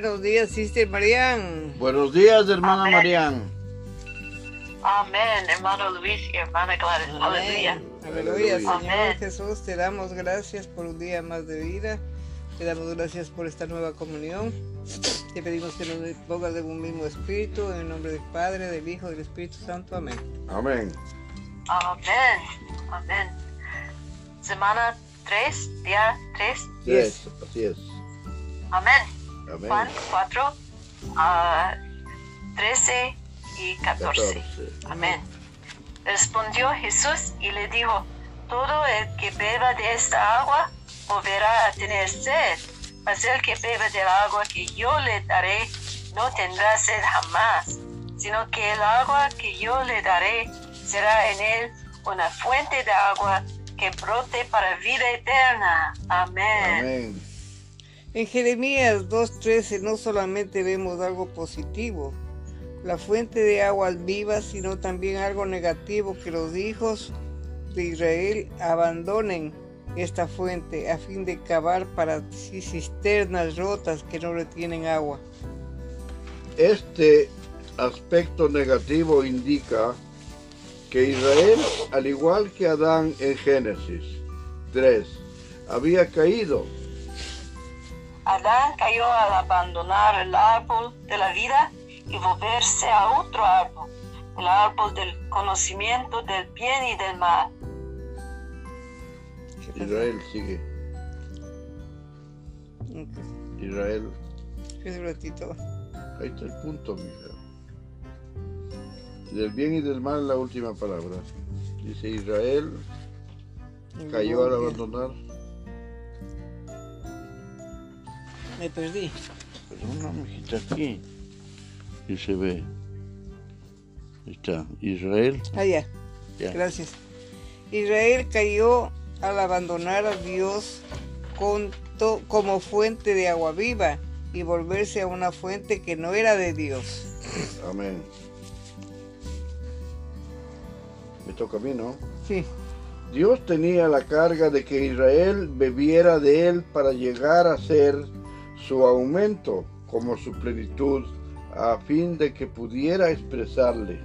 Buenos días, Sister Marian. Buenos días, hermana Amén. Marian. Amén, hermano Luis y hermana Gladys. Aleluya. Aleluya, Aleluya. Señor Amén. Jesús, te damos gracias por un día más de vida. Te damos gracias por esta nueva comunión. Te pedimos que nos pongas de un mismo espíritu, en el nombre del Padre, del Hijo y del Espíritu Santo. Amén. Amén. Amén. Amén. Semana 3, día 3. Yes, así es. Amén. Amén. Juan 4, ah, 13 y 14. 14. Amén. Respondió Jesús y le dijo, todo el que beba de esta agua volverá a tener sed, mas el que beba del agua que yo le daré no tendrá sed jamás, sino que el agua que yo le daré será en él una fuente de agua que brote para vida eterna. Amén. Amén. En Jeremías 2.13 no solamente vemos algo positivo, la fuente de aguas vivas, sino también algo negativo que los hijos de Israel abandonen esta fuente a fin de cavar para cisternas rotas que no retienen agua. Este aspecto negativo indica que Israel, al igual que Adán en Génesis 3, había caído. Adán cayó al abandonar el árbol de la vida y volverse a otro árbol, el árbol del conocimiento del bien y del mal. Israel sigue. Israel. un ratito. Ahí está el punto, mija. Del bien y del mal la última palabra. Dice Israel cayó al abandonar. Me perdí. Perdona, mijita, aquí. Y se ve. Ahí está. Israel. Ah, ya. Ya. Gracias. Israel cayó al abandonar a Dios con to- como fuente de agua viva y volverse a una fuente que no era de Dios. Amén. Me toca a mí, ¿no? Sí, Dios tenía la carga de que Israel bebiera de él para llegar a ser su aumento como su plenitud, a fin de que pudiera expresarle.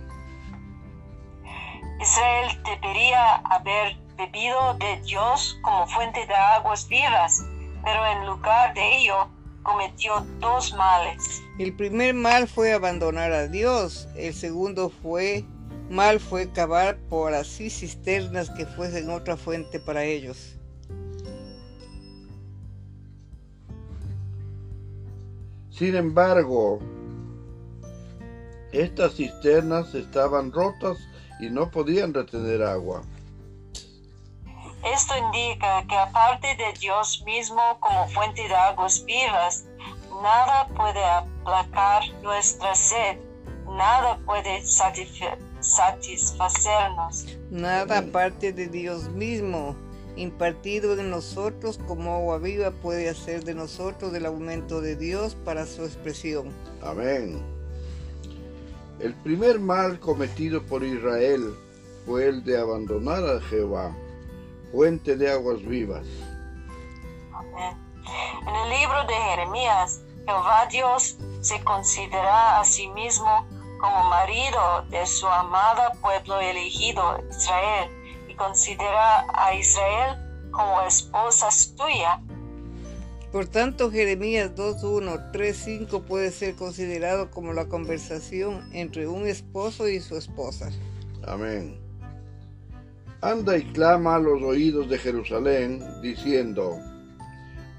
Israel debería haber bebido de Dios como fuente de aguas vivas, pero en lugar de ello cometió dos males. el primer mal fue abandonar a Dios, el segundo fue mal fue cavar por así cisternas que fuesen otra fuente para ellos. Sin embargo, estas cisternas estaban rotas y no podían retener agua. Esto indica que aparte de Dios mismo como fuente de aguas vivas, nada puede aplacar nuestra sed, nada puede satisfa- satisfacernos. Nada aparte de Dios mismo, impartido en nosotros como agua viva, puede hacer de nosotros el aumento de Dios para su expresión. Amén. El primer mal cometido por Israel fue el de abandonar a Jehová, fuente de aguas vivas. Amén. En el libro de Jeremías, Jehová Dios se considera a sí mismo como marido de su amada pueblo elegido, Israel, y considera a Israel como esposa suya. Por tanto, Jeremías 2.1, 3.5 puede ser considerado como la conversación entre un esposo y su esposa. Amén. Anda y clama a los oídos de Jerusalén, diciendo,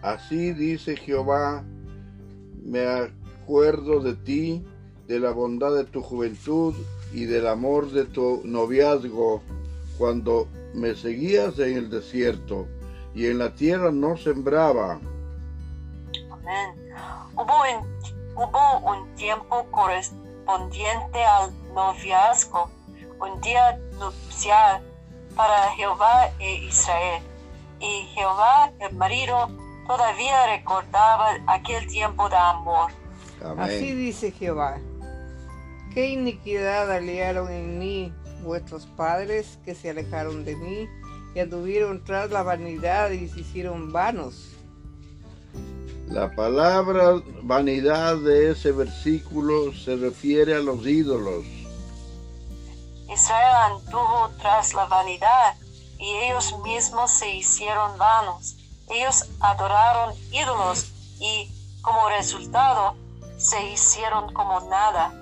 Así dice Jehová, me acuerdo de ti, de la bondad de tu juventud y del amor de tu noviazgo, cuando me seguías en el desierto y en la tierra no sembraba. Amén. Hubo un, hubo un tiempo correspondiente al noviazgo, un día nupcial para Jehová e Israel. Y Jehová, el marido, todavía recordaba aquel tiempo de amor. Así Amén. dice Jehová. ¿Qué iniquidad aliaron en mí vuestros padres que se alejaron de mí y anduvieron tras la vanidad y se hicieron vanos? La palabra vanidad de ese versículo se refiere a los ídolos. Israel anduvo tras la vanidad y ellos mismos se hicieron vanos. Ellos adoraron ídolos y como resultado se hicieron como nada.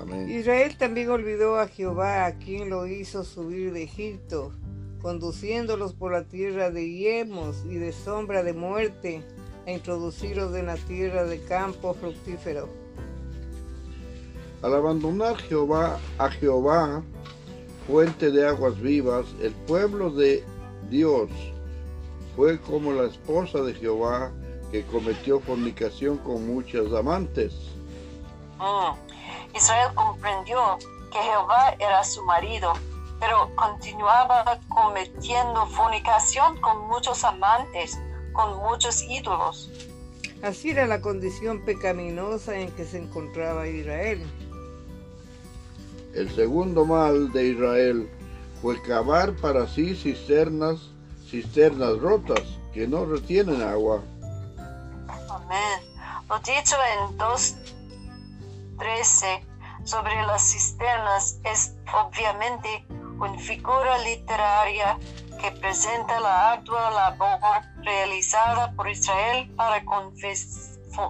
Amén. Israel también olvidó a Jehová, a quien lo hizo subir de Egipto, conduciéndolos por la tierra de yemos y de sombra de muerte, a introducirlos en la tierra de campo fructífero. Al abandonar Jehová a Jehová, fuente de aguas vivas, el pueblo de Dios fue como la esposa de Jehová que cometió fornicación con muchas amantes. Mm. Israel comprendió que Jehová era su marido, pero continuaba cometiendo fornicación con muchos amantes, con muchos ídolos. Así era la condición pecaminosa en que se encontraba Israel. El segundo mal de Israel fue cavar para sí cisternas, cisternas rotas que no retienen agua. Amén. Lo dicho en 2.13 sobre las cisternas es obviamente una figura literaria que presenta la ardua labor realizada por Israel para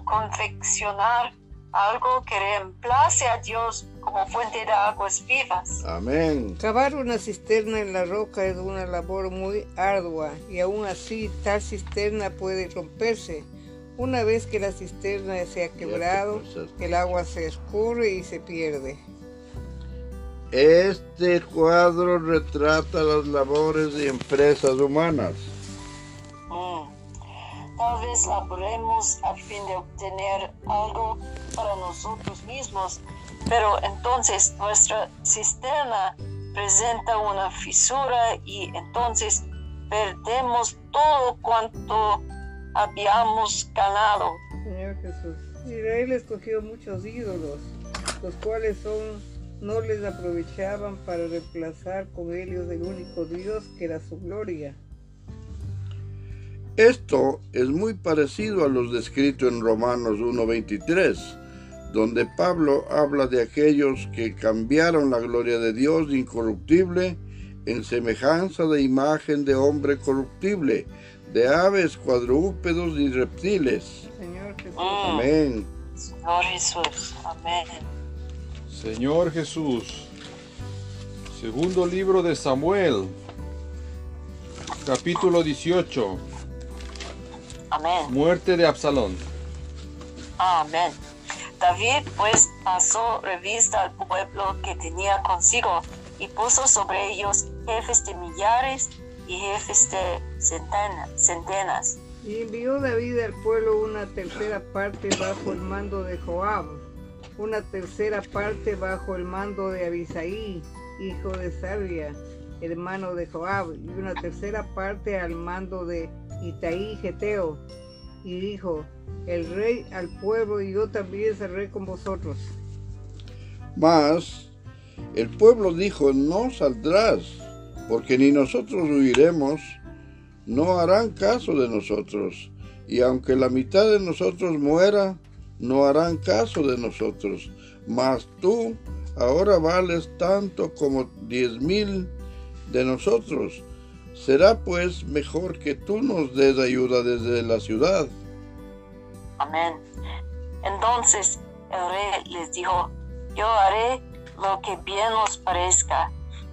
confeccionar algo que reemplace a Dios como fuente de aguas vivas. Amén. Cavar una cisterna en la roca es una labor muy ardua y aún así tal cisterna puede romperse. Una vez que la cisterna se ha quebrado, el agua se escurre y se pierde. Este cuadro retrata las labores de empresas humanas. Mm. Tal vez laboremos a fin de obtener algo para nosotros mismos, pero entonces nuestra cisterna presenta una fisura y entonces perdemos todo cuanto habíamos ganado. Señor Jesús, Israel escogió muchos ídolos, los cuales son no les aprovechaban para reemplazar con ellos el único Dios que era su gloria. Esto es muy parecido a los descritos en Romanos 1.23, donde Pablo habla de aquellos que cambiaron la gloria de Dios incorruptible en semejanza de imagen de hombre corruptible, de aves, cuadrúpedos y reptiles. Señor Jesús, Mm. Amén. Señor Jesús, amén. Señor Jesús. Segundo libro de Samuel. Capítulo 18. Amén. Muerte de Absalón. Amén. David pues pasó revista al pueblo que tenía consigo y puso sobre ellos jefes de millares y jefes de centena- centenas. y envió David al pueblo una tercera parte bajo el mando de Joab, una tercera parte bajo el mando de Abisaí, hijo de Sarvia, hermano de Joab, y una tercera parte al mando de Itaí Geteo. Y dijo, el rey al pueblo y yo también seré con vosotros. Mas el pueblo dijo, no saldrás, porque ni nosotros huiremos, no harán caso de nosotros, y aunque la mitad de nosotros muera, no harán caso de nosotros. Mas tú ahora vales tanto como diez mil de nosotros. Será pues mejor que tú nos des ayuda desde la ciudad. Amén. Entonces el rey les dijo, yo haré lo que bien os parezca.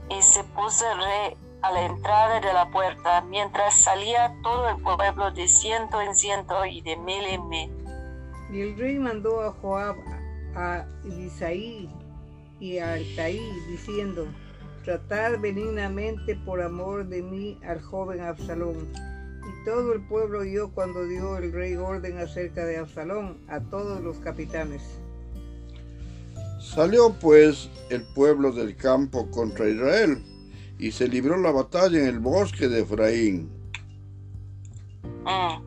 Y se puso el rey a la entrada de la puerta, mientras salía todo el pueblo de ciento en ciento y de mil en mil. Y el rey mandó a Joab, a Isaí y a Itaí, diciendo, tratad benignamente por amor de mí al joven Absalón. Y todo el pueblo oyó cuando dio el rey orden acerca de Absalón a todos los capitanes. Salió pues el pueblo del campo contra Israel, y se libró la batalla en el bosque de Efraín. Mm.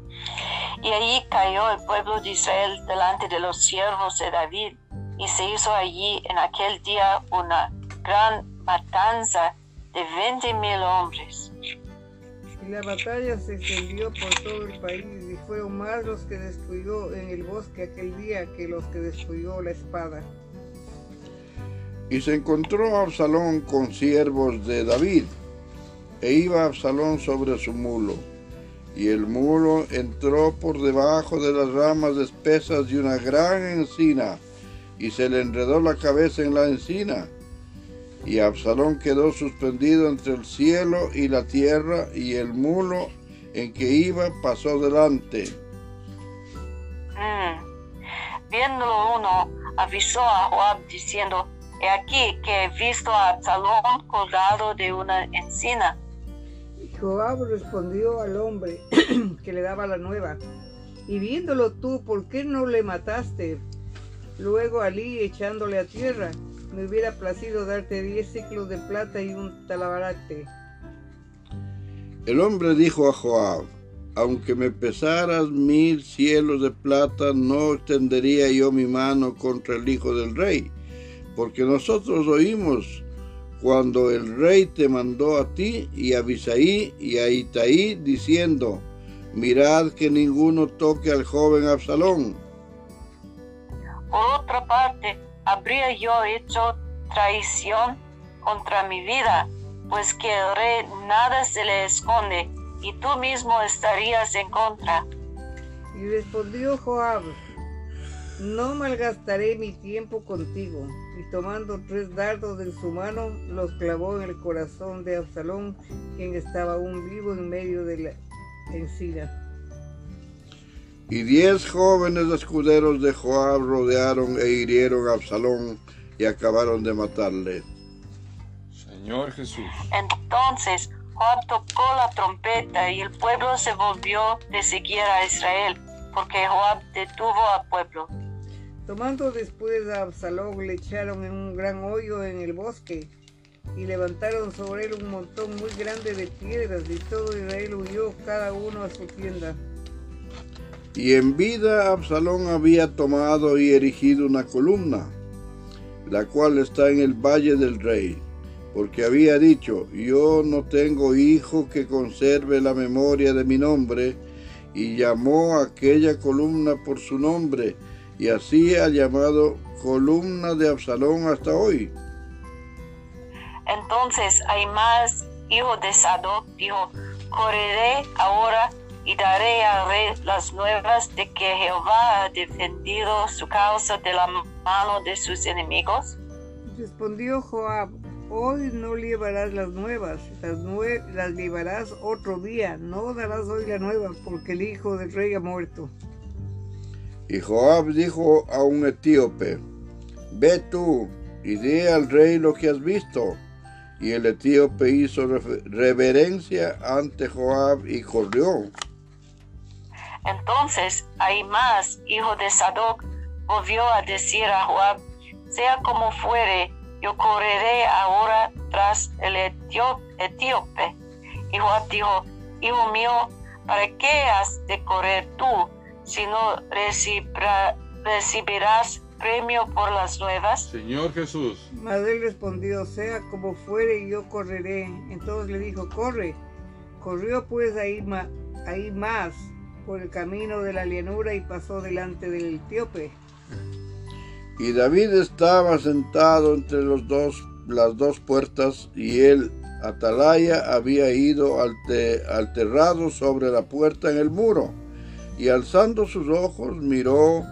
Y allí cayó el pueblo de Israel delante de los siervos de David, y se hizo allí en aquel día una gran matanza de veinte mil hombres. Y la batalla se extendió por todo el país y fueron más los que destruyó en el bosque aquel día que los que destruyó la espada. Y se encontró Absalón con siervos de David, e iba Absalón sobre su mulo. Y el mulo entró por debajo de las ramas espesas de una gran encina, y se le enredó la cabeza en la encina. Y Absalón quedó suspendido entre el cielo y la tierra, y el mulo en que iba pasó delante. Mm. Viéndolo uno, avisó a Joab diciendo, He aquí que he visto a Absalón colgado de una encina. Y Joab respondió al hombre que le daba la nueva, y viéndolo tú, ¿por qué no le mataste? Luego Alí echándole a tierra, me hubiera placido darte diez ciclos de plata y un talabarate. El hombre dijo a Joab, aunque me pesaras mil cielos de plata, no extendería yo mi mano contra el hijo del rey, porque nosotros oímos cuando el rey te mandó a ti y a Bisaí y a Itaí diciendo, mirad que ninguno toque al joven Absalón. Por otra parte, habría yo hecho traición contra mi vida, pues que el rey nada se le esconde, y tú mismo estarías en contra. Y respondió Joab, no malgastaré mi tiempo contigo. Y tomando tres dardos de su mano, los clavó en el corazón de Absalón, quien estaba aún vivo en medio de la encina. Y diez jóvenes escuderos de Joab rodearon e hirieron a Absalón y acabaron de matarle. Señor Jesús. Entonces Joab tocó la trompeta y el pueblo se volvió de seguir a Israel, porque Joab detuvo al pueblo. Tomando después a Absalón, le echaron en un gran hoyo en el bosque y levantaron sobre él un montón muy grande de piedras y todo Israel huyó cada uno a su tienda. Y en vida Absalón había tomado y erigido una columna, la cual está en el valle del rey, porque había dicho, yo no tengo hijo que conserve la memoria de mi nombre, y llamó aquella columna por su nombre, y así ha llamado columna de Absalón hasta hoy. Entonces Aimás, hijo de Sadoc, dijo, correré ahora y daré al rey las nuevas de que Jehová ha defendido su causa de la mano de sus enemigos. Respondió Joab, hoy no llevarás las nuevas, las, nue las llevarás otro día, no darás hoy la nueva, porque el hijo del rey ha muerto. Y Joab dijo a un etíope, Ve tú y di al rey lo que has visto. Y el etíope hizo reverencia ante Joab y corrió. Entonces Aimás, hijo de Sadoc, volvió a decir a Joab, sea como fuere, yo correré ahora tras el etíope. Y Joab dijo, hijo mío, ¿para qué has de correr tú? Si no recibirás premio por las nuevas? Señor Jesús. Mas él respondió, sea como fuere, y yo correré. Entonces le dijo, corre. Corrió pues ahí, ahí más por el camino de la llanura y pasó delante del etíope. Y David estaba sentado entre los dos, las dos puertas, y él, Atalaya, había ido alterrado sobre la puerta en el muro y alzando sus ojos miró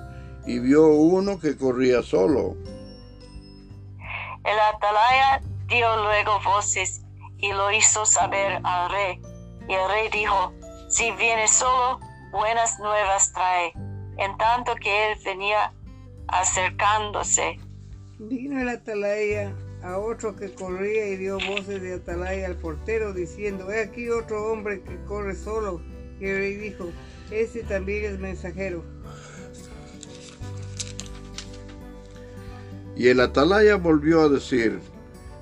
y vio uno que corría solo. El atalaya dio luego voces y lo hizo saber al rey. Y el rey dijo, si viene solo, buenas nuevas trae. En tanto que él venía acercándose. Vino el atalaya a otro que corría y dio voces de atalaya al portero diciendo, he aquí otro hombre que corre solo. Y el rey dijo, ese también es mensajero. Y el atalaya volvió a decir,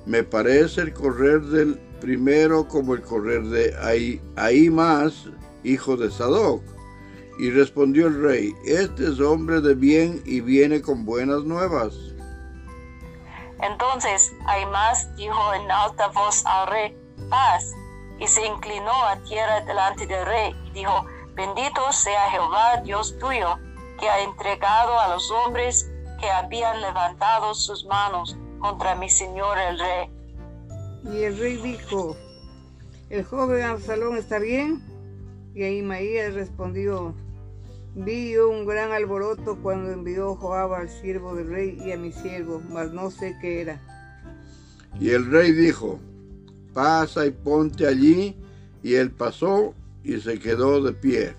me parece el correr del primero como el correr de ahí, ahí más, hijo de Sadoc. Y respondió el rey, este es hombre de bien y viene con buenas nuevas. Entonces más dijo en alta voz al rey, paz. y se inclinó a tierra delante del rey y dijo, bendito sea Jehová Dios tuyo, que ha entregado a los hombres que habían levantado sus manos contra mi señor el rey. Y el rey dijo, ¿el joven Absalón está bien? Y Ahimaías respondió, vi yo un gran alboroto cuando envió Joab al siervo del rey y a mi siervo, mas no sé qué era. Y el rey dijo, pasa y ponte allí. Y él pasó y se quedó de pie.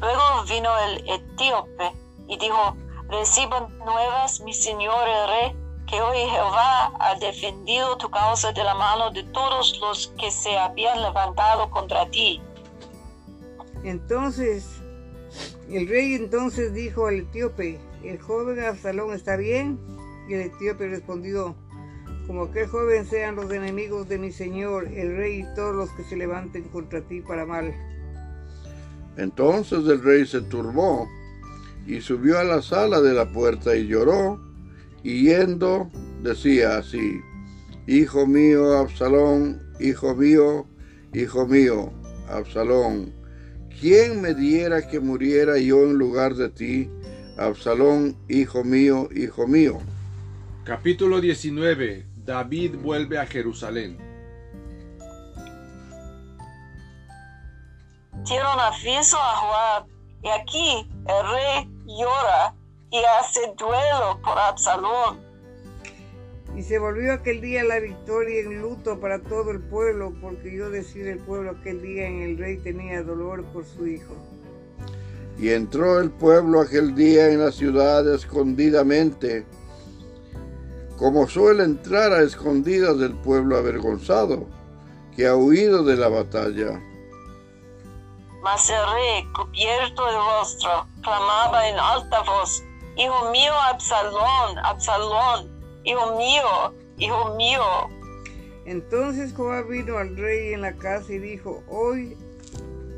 Luego vino el etíope y dijo, reciban nuevas, mi señor el rey, que hoy Jehová ha defendido tu causa de la mano de todos los que se habían levantado contra ti. Entonces, el rey entonces dijo al etíope, ¿el joven Absalón está bien? Y el etíope respondió, como aquel joven sean los enemigos de mi señor, el rey y todos los que se levanten contra ti para mal. Entonces el rey se turbó y subió a la sala de la puerta y lloró, y yendo decía así, Hijo mío, Absalón, hijo mío, hijo mío, Absalón, ¿quién me diera que muriera yo en lugar de ti, Absalón, hijo mío, hijo mío? Capítulo 19. David vuelve a Jerusalén. Dieron aviso a Joab, y aquí el rey llora y hace duelo por Absalón. Y se volvió aquel día la victoria en luto para todo el pueblo, porque yo decir el pueblo aquel día en el rey tenía dolor por su hijo. Y entró el pueblo aquel día en la ciudad escondidamente, como suele entrar a escondidas del pueblo avergonzado, que ha huido de la batalla. Mas el rey, cubierto el rostro, clamaba en alta voz, Hijo mío, Absalón, Absalón, hijo mío, hijo mío. Entonces Joab vino al rey en la casa y dijo, hoy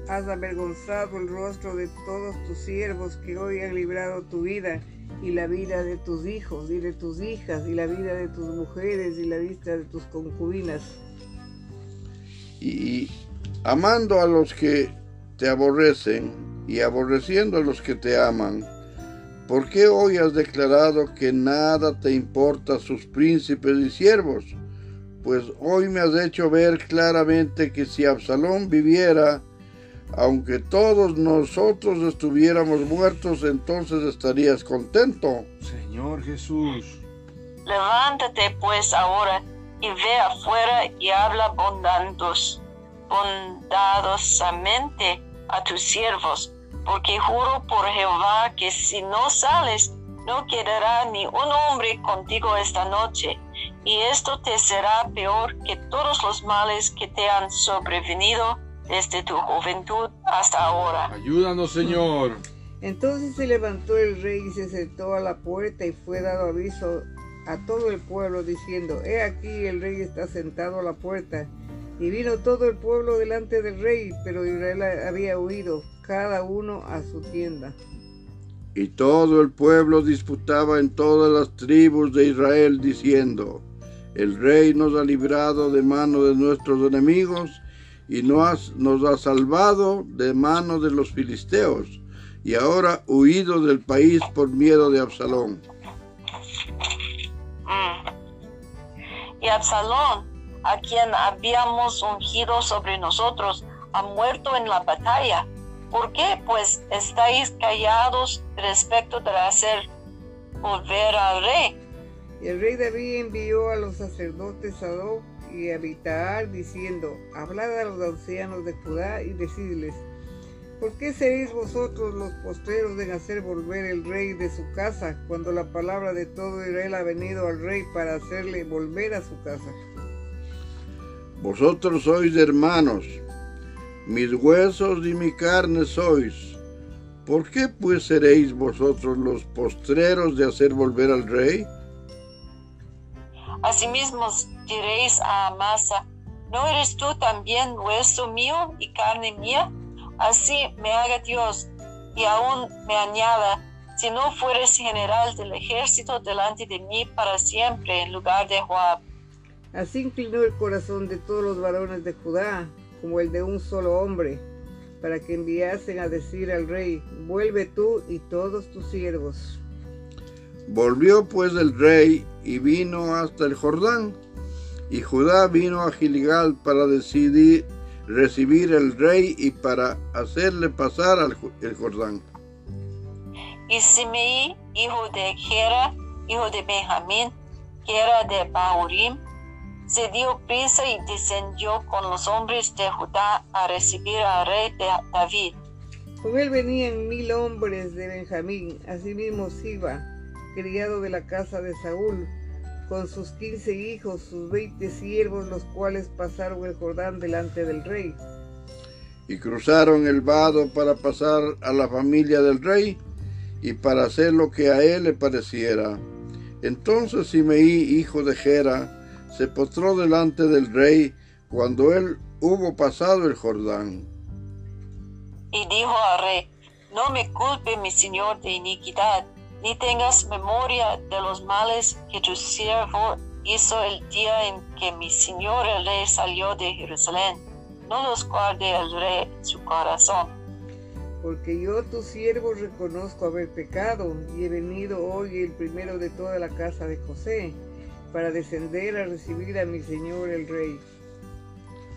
has avergonzado el rostro de todos tus siervos que hoy han librado tu vida y la vida de tus hijos y de tus hijas y la vida de tus mujeres y la vista de tus concubinas. Y amando a los que te aborrecen y aborreciendo a los que te aman, ¿por qué hoy has declarado que nada te importa sus príncipes y siervos? Pues hoy me has hecho ver claramente que si Absalón viviera, aunque todos nosotros estuviéramos muertos, entonces estarías contento. Señor Jesús. Levántate pues ahora y ve afuera y habla bondados, bondadosamente a tus siervos, porque juro por Jehová que si no sales, no quedará ni un hombre contigo esta noche, y esto te será peor que todos los males que te han sobrevenido desde tu juventud hasta ahora. Ayúdanos, Señor. Entonces se levantó el rey y se sentó a la puerta y fue dado aviso a todo el pueblo diciendo, He aquí el rey está sentado a la puerta. Y vino todo el pueblo delante del rey, pero Israel había huido, cada uno a su tienda. Y todo el pueblo disputaba en todas las tribus de Israel, diciendo, El rey nos ha librado de mano de nuestros enemigos y nos, nos ha salvado de mano de los filisteos, y ahora huido del país por miedo de Absalón. Mm. Y Absalón, a quien habíamos ungido sobre nosotros, ha muerto en la batalla. ¿Por qué pues estáis callados respecto de hacer volver al rey? Y el rey David envió a los sacerdotes Sadoc y Abitaar diciendo, hablad a los ancianos de Judá y decidles, ¿por qué seréis vosotros los postreros en hacer volver el rey de su casa, cuando la palabra de todo Israel ha venido al rey para hacerle volver a su casa? Vosotros sois hermanos, mis huesos y mi carne sois. ¿Por qué pues seréis vosotros los postreros de hacer volver al rey? Asimismo diréis a Amasa, ¿no eres tú también hueso mío y carne mía? Así me haga Dios y aún me añada, si no fueres general del ejército delante de mí para siempre en lugar de Joab. Así inclinó el corazón de todos los varones de Judá, como el de un solo hombre, para que enviasen a decir al rey, vuelve tú y todos tus siervos. Volvió pues el rey y vino hasta el Jordán, y Judá vino a Gilgal para decidir recibir el rey y para hacerle pasar al el Jordán. Y Simei, hijo de Gera, hijo de Benjamín, que era de Bahurim, se dio prisa y descendió con los hombres de Judá a recibir al rey de David. Con él venían mil hombres de Benjamín, asimismo Siba, criado de la casa de Saúl, con sus quince hijos, sus veinte siervos, los cuales pasaron el Jordán delante del rey. Y cruzaron el vado para pasar a la familia del rey y para hacer lo que a él le pareciera. Entonces Simeí, hijo de Gera, se postró delante del rey cuando él hubo pasado el Jordán. Y dijo al rey, no me culpe mi señor de iniquidad, ni tengas memoria de los males que tu siervo hizo el día en que mi señor el rey salió de Jerusalén. No los guarde el rey en su corazón. Porque yo, tu siervo, reconozco haber pecado, y he venido hoy el primero de toda la casa de José, para descender a recibir a mi señor el rey.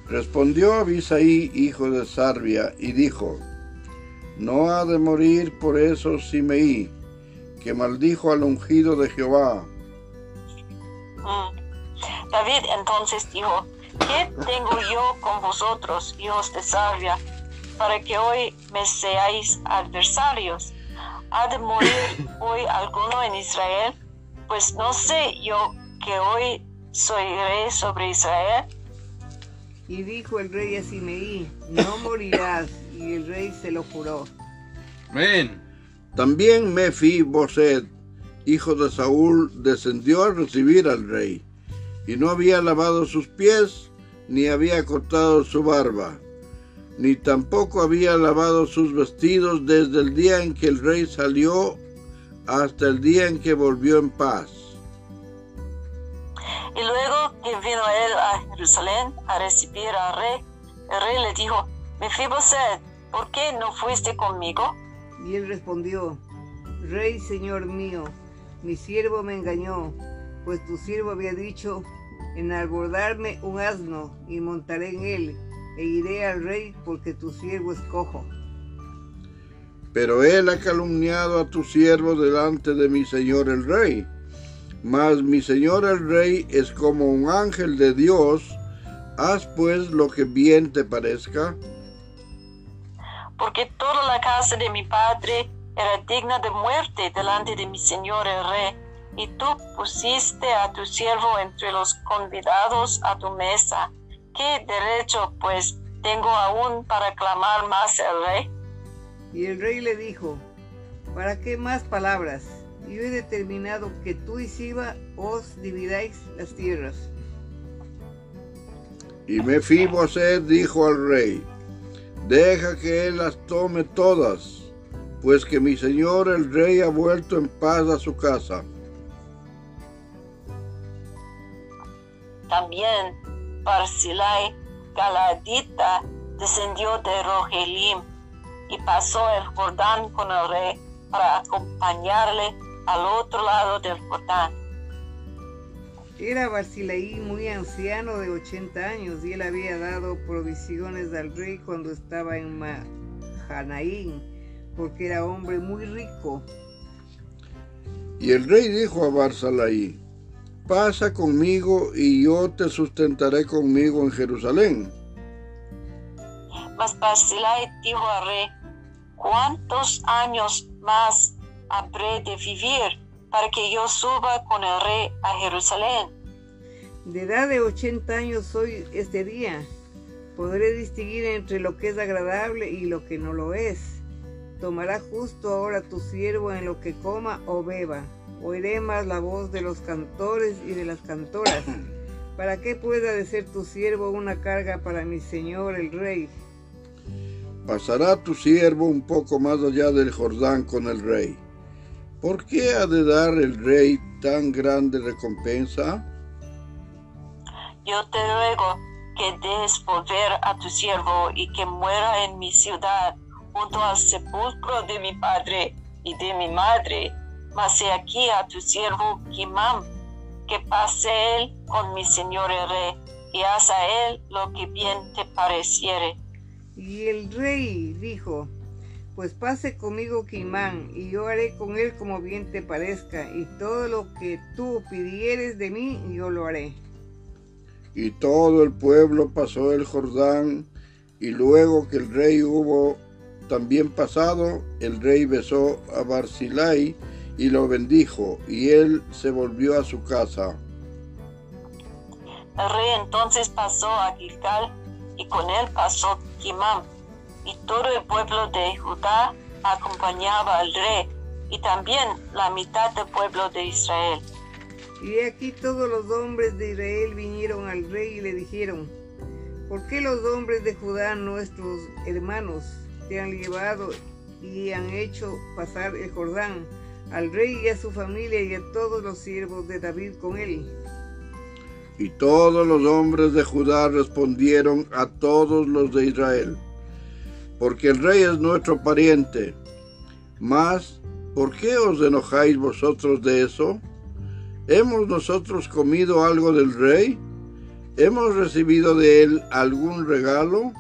Respondió Abisaí, hijo de Sarbia, y dijo, No ha de morir por eso Simeí, que maldijo al ungido de Jehová. Mm. David entonces dijo, ¿qué tengo yo con vosotros, hijos de Sarvia, para que hoy me seáis adversarios? ¿Ha de morir hoy alguno en Israel? Pues no sé yo que hoy soy rey sobre Israel. Y dijo el rey a Simeí, no morirás, y el rey se lo juró. Amén. También Mefiboset, hijo de Saúl, descendió a recibir al rey, y no había lavado sus pies, ni había cortado su barba, ni tampoco había lavado sus vestidos desde el día en que el rey salió hasta el día en que volvió en paz. Y luego que vino él a Jerusalén a recibir al rey, el rey le dijo, Mefiboset, ¿por qué no fuiste conmigo? Y él respondió, Rey, señor mío, mi siervo me engañó, pues tu siervo había dicho, enarbordarme un asno y montaré en él, e iré al rey porque tu siervo es cojo. Pero él ha calumniado a tu siervo delante de mi señor el rey. Mas mi señor el rey es como un ángel de Dios. Haz pues lo que bien te parezca. Porque toda la casa de mi padre era digna de muerte delante de mi señor el rey, y tú pusiste a tu siervo entre los convidados a tu mesa. ¿Qué derecho pues tengo aún para clamar más al rey? Y el rey le dijo, ¿para qué más palabras? Yo he determinado que tú y Siba os dividáis las tierras. Y Mefiboset dijo al rey, deja que él las tome todas, pues que mi señor el rey ha vuelto en paz a su casa. También Barzillai Galadita descendió de Rogelim y pasó el Jordán con el rey para acompañarle al otro lado del Jordán. Era Barcilaí muy anciano de 80 años y él había dado provisiones al rey cuando estaba en Mahanaín, porque era hombre muy rico. Y el rey dijo a Barzalaí, pasa conmigo y yo te sustentaré conmigo en Jerusalén. Mas Barzillai dijo al rey, ¿cuántos años más habré de vivir para que yo suba con el rey a Jerusalén? De edad de 80 años soy este día. Podré distinguir entre lo que es agradable y lo que no lo es. Tomará justo ahora tu siervo en lo que coma o beba. Oiré más la voz de los cantores y de las cantoras. ¿Para qué pueda de ser tu siervo una carga para mi señor el rey? Pasará tu siervo un poco más allá del Jordán con el rey. ¿Por qué ha de dar el rey tan grande recompensa? yo te ruego que des volver a tu siervo y que muera en mi ciudad junto al sepulcro de mi padre y de mi madre. Mas he aquí a tu siervo Kimam, que pase él con mi señor el rey, y haz a él lo que bien te pareciere. Y el rey dijo, pues pase conmigo Kimán, y yo haré con él como bien te parezca, y todo lo que tú pidieres de mí, yo lo haré. Y todo el pueblo pasó el Jordán, y luego que el rey hubo también pasado, el rey besó a Barzilai y lo bendijo, y él se volvió a su casa. El rey entonces pasó a Gilgal, y con él pasó Kimam, y todo el pueblo de Judá acompañaba al rey, y también la mitad del pueblo de Israel. Y aquí todos los hombres de Israel vinieron al rey y le dijeron, ¿por qué los hombres de Judá, nuestros hermanos, te han llevado y han hecho pasar el Jordán al rey y a su familia y a todos los siervos de David con él? Y todos los hombres de Judá respondieron a todos los de Israel, porque el rey es nuestro pariente. Mas, ¿por qué os enojáis vosotros de eso? ¿Hemos nosotros comido algo del rey? ¿Hemos recibido de él algún regalo?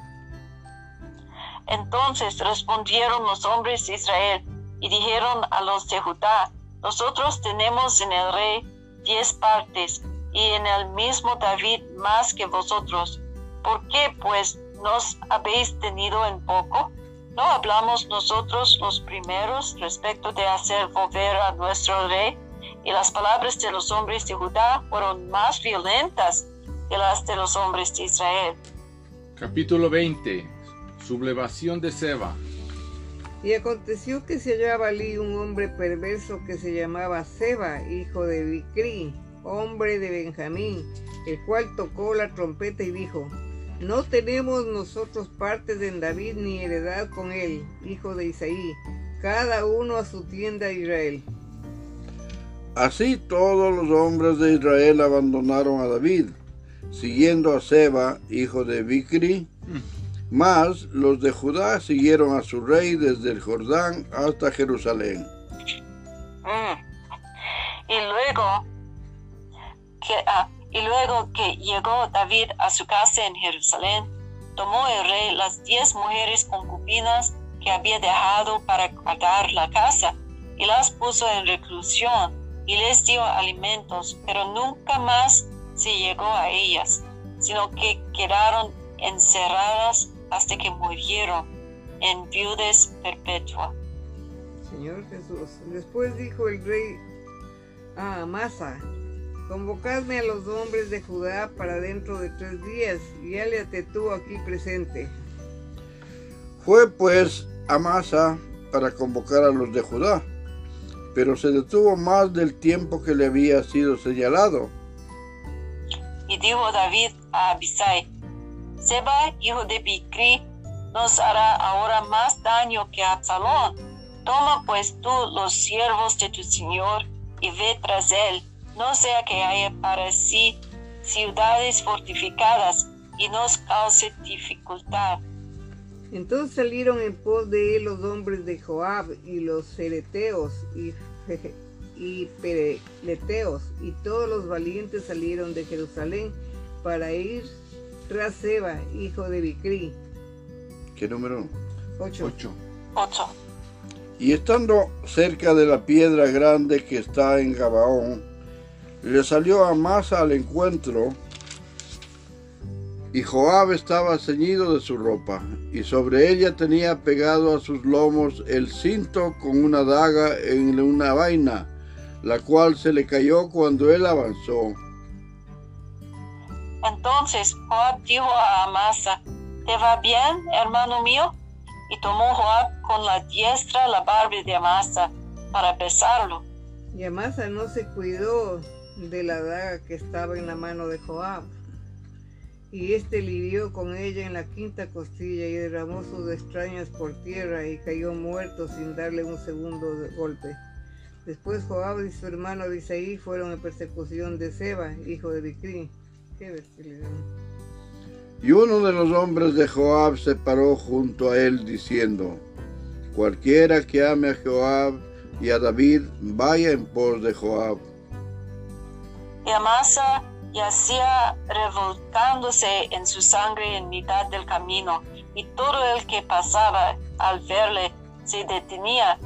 Entonces respondieron los hombres de Israel y dijeron a los de Judá, nosotros tenemos en el rey diez partes y en el mismo David más que vosotros. ¿Por qué pues nos habéis tenido en poco? ¿No hablamos nosotros los primeros respecto de hacer volver a nuestro rey? Y las palabras de los hombres de Judá fueron más violentas que las de los hombres de Israel. Capítulo 20. Sublevación de Seba. Y aconteció que se hallaba allí un hombre perverso que se llamaba Seba, hijo de Bicri, hombre de Benjamín, el cual tocó la trompeta y dijo, no tenemos nosotros partes en David ni heredad con él, hijo de Isaí, cada uno a su tienda Israel. Así todos los hombres de Israel abandonaron a David, siguiendo a Seba, hijo de Bicri, mas los de Judá siguieron a su rey desde el Jordán hasta Jerusalén. Mm. Y luego que, ah, y luego que llegó David a su casa en Jerusalén, tomó el rey las diez mujeres concubinas que había dejado para guardar la casa y las puso en reclusión y les dio alimentos, pero nunca más se llegó a ellas, sino que quedaron encerradas hasta que murieron en viudes perpetua. Señor Jesús, después dijo el rey a Amasa, convocadme a los hombres de Judá para dentro de tres días y áleate tú aquí presente. Fue pues Amasa para convocar a los de Judá, pero se detuvo más del tiempo que le había sido señalado. Y dijo David a Abisai, Seba, hijo de Bicri, nos hará ahora más daño que Absalón. Toma pues tú los siervos de tu señor y ve tras él, no sea que haya para sí ciudades fortificadas y nos cause dificultad. Entonces salieron en pos de él los hombres de Joab y los cereteos y, y pereleteos, y todos los valientes salieron de Jerusalén para ir tras Seba, hijo de Bicri. ¿Qué número? Ocho. Ocho. Ocho. Y estando cerca de la piedra grande que está en Gabaón, le salió Amasa al encuentro, y Joab estaba ceñido de su ropa, y sobre ella tenía pegado a sus lomos el cinto con una daga en una vaina, la cual se le cayó cuando él avanzó. Entonces Joab dijo a Amasa, ¿te va bien, hermano mío? Y tomó Joab con la diestra la barba de Amasa para besarlo. Y Amasa no se cuidó de la daga que estaba en la mano de Joab. Y éste lidió con ella en la quinta costilla y derramó sus extrañas por tierra y cayó muerto sin darle un segundo golpe. Después Joab y su hermano Abisaí fueron en persecución de Seba, hijo de Bicri. qué bestialidad. Y uno de los hombres de Joab se paró junto a él diciendo, cualquiera que ame a Joab y a David, vaya en pos de Joab. Y Amasa yacía revolcándose en su sangre en mitad del camino, y todo el que pasaba al verle se detenía,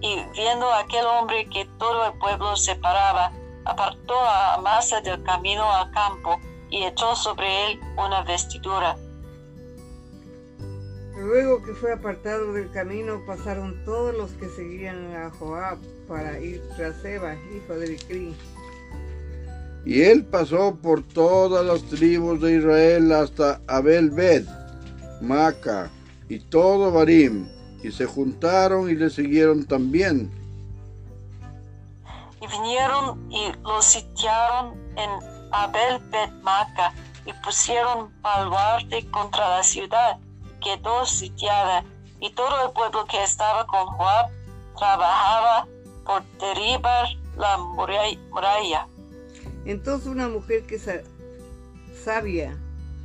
y viendo aquel hombre que todo el pueblo se paraba, apartó a Amasa del camino al campo y echó sobre él una vestidura. Luego que fue apartado del camino, pasaron todos los que seguían a Joab para ir tras Seba, hijo de Bicri. Y él pasó por todas las tribus de Israel hasta Abel-Bet, Maca y todo Barim, y se juntaron y le siguieron también. Y vinieron y lo sitiaron en Abel Bet Maca y pusieron baluarte contra la ciudad, quedó sitiada, y todo el pueblo que estaba con Joab trabajaba por derribar la muralla. Entonces una mujer que sa- sabia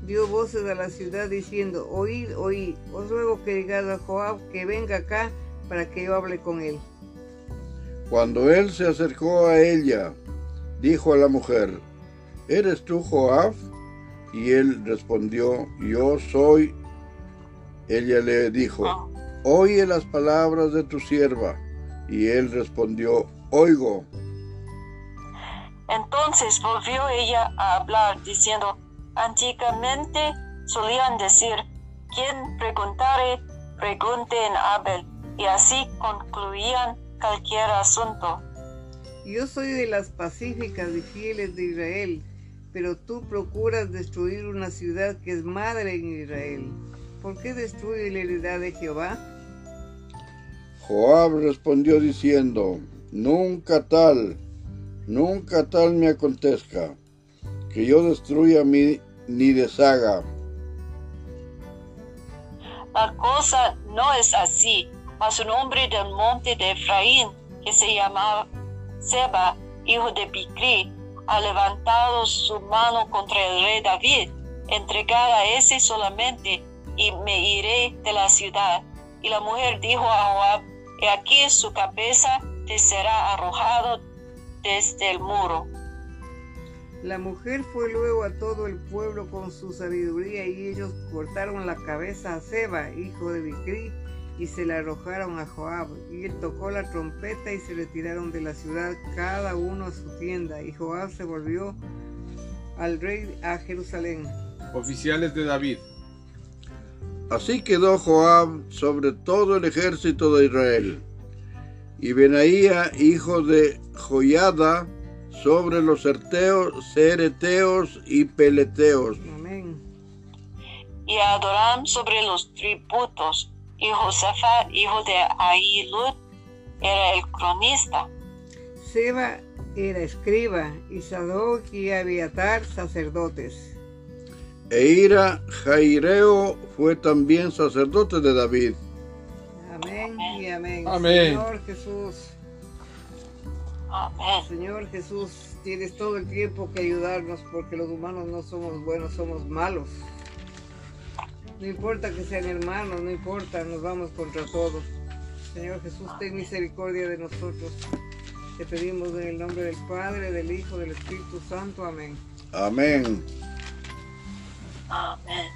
dio voces a la ciudad diciendo, oíd, oíd, os ruego que digáis a Joab que venga acá para que yo hable con él. Cuando él se acercó a ella, dijo a la mujer, ¿eres tú Joab? Y él respondió, yo soy. Ella le dijo, oye las palabras de tu sierva. Y él respondió, oigo. Entonces volvió ella a hablar diciendo, antiguamente solían decir, quien preguntare, pregunte en Abel, y así concluían cualquier asunto. Yo soy de las pacíficas y fieles de Israel, pero tú procuras destruir una ciudad que es madre en Israel. ¿Por qué destruye la heredad de Jehová? Joab respondió diciendo, nunca tal, nunca tal me acontezca, que yo destruya mi, ni deshaga. La cosa no es así, mas un hombre del monte de Efraín, que se llamaba Seba, hijo de Bicri, ha levantado su mano contra el rey David, entregar a ese solamente, y me iré de la ciudad. Y la mujer dijo a Joab, he aquí su cabeza te será arrojado desde el muro. La mujer fue luego a todo el pueblo con su sabiduría y ellos cortaron la cabeza a Seba, hijo de Bicri, y se la arrojaron a Joab. Y él tocó la trompeta y se retiraron de la ciudad, cada uno a su tienda. Y Joab se volvió al rey a Jerusalén. Oficiales de David. Así quedó Joab sobre todo el ejército de Israel, y Benaía, hijo de Joiada, sobre los certeos, cereteos y peleteos. Amén. y Adoram sobre los tributos, y Josafat, hijo de Ahilud, era el cronista. Seba era escriba y Sadoc y Abiatar sacerdotes. E Ira Jaireo fue también sacerdote de David. Amén y amén. Amén. Señor Jesús, Amén. Señor Jesús, tienes todo el tiempo que ayudarnos porque los humanos no somos buenos, somos malos. No importa que sean hermanos, no importa, nos vamos contra todos. Señor Jesús, ten misericordia de nosotros. Te pedimos en el nombre del Padre, del Hijo, del Espíritu Santo. Amén. Amén. Amén.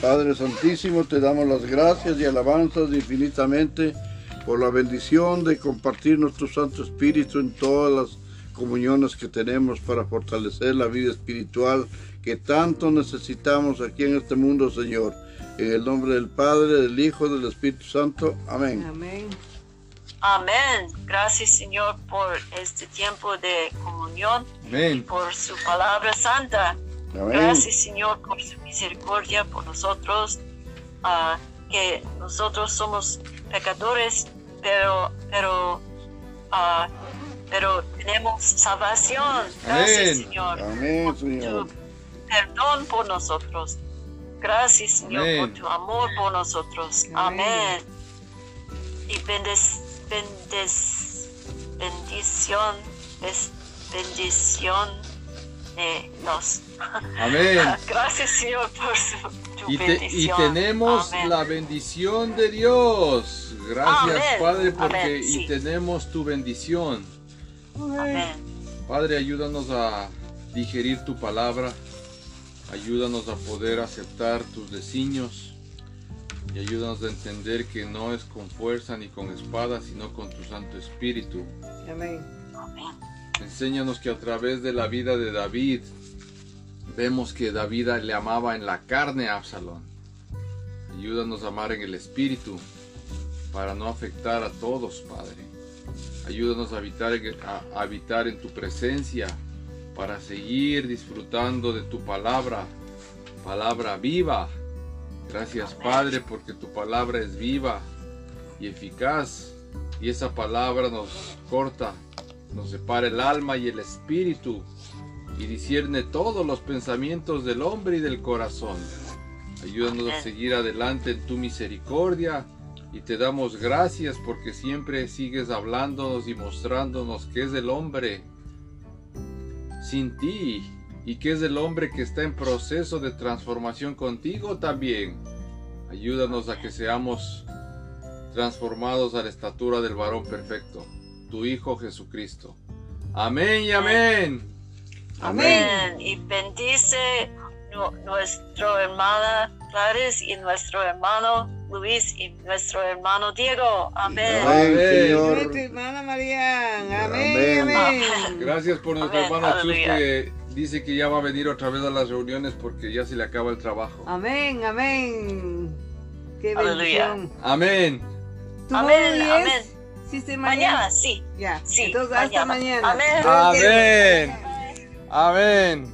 Padre Santísimo, te damos las gracias y alabanzas infinitamente por la bendición de compartir nuestro Santo Espíritu en todas las comuniones que tenemos para fortalecer la vida espiritual que tanto necesitamos aquí en este mundo, Señor. En el nombre del Padre, del Hijo, del Espíritu Santo. Amén. Amén. Amén. Gracias, Señor, por este tiempo de comunión y Amén. por su palabra santa. Amén. Gracias, Señor, por su misericordia por nosotros, ah, que nosotros somos pecadores, pero, pero, ah, pero tenemos salvación. Gracias, Amén. Señor. Amén, por Señor. tu perdón por nosotros. Gracias, Señor, Amén. por tu amor por nosotros. Amén. Amén. Y bendes, bendes, bendición, bendición de nos. Amén. Gracias, Señor, por su, tu Y, te- y bendición. tenemos Amén. la bendición de Dios. Gracias, Amén. Padre, porque Amén, y tenemos tu bendición. Amén. Padre, ayúdanos a digerir tu palabra. Ayúdanos a poder aceptar tus designios. Y ayúdanos a entender que no es con fuerza ni con espada, sino con tu Santo Espíritu. Amén. Amén. Enséñanos que a través de la vida de David vemos que David le amaba en la carne a Absalón. Ayúdanos a amar en el espíritu para no afectar a todos, Padre. Ayúdanos a habitar en, a habitar en tu presencia para seguir disfrutando de tu palabra, palabra viva. Gracias, Padre, porque tu palabra es viva y eficaz y esa palabra nos corta nos separa el alma y el espíritu y discierne todos los pensamientos del hombre y del corazón. Ayúdanos a seguir adelante en tu misericordia y te damos gracias porque siempre sigues hablándonos y mostrándonos que es el hombre sin ti y que es el hombre que está en proceso de transformación contigo también. Ayúdanos a que seamos transformados a la estatura del varón perfecto, tu Hijo Jesucristo. Amén y amén. Amén. Amén. Y bendice nu- nuestro hermana Clarice y nuestro hermano Luis y nuestro hermano Diego. Amén. Amén, Amén. Señor. Nuestra hermana María. Amén. Amén. Amén. Gracias por nuestra Amén, hermana Chus que dice que ya va a venir otra vez a las reuniones porque ya se le acaba el trabajo. Amén. Amén. Qué Aleluya. bendición. Amén. ¿Tu Amén, amén. ¿Sí, se Mañana, sí. Ya. Sí, Entonces hasta mañana. mañana. Amén. Amén. Amén.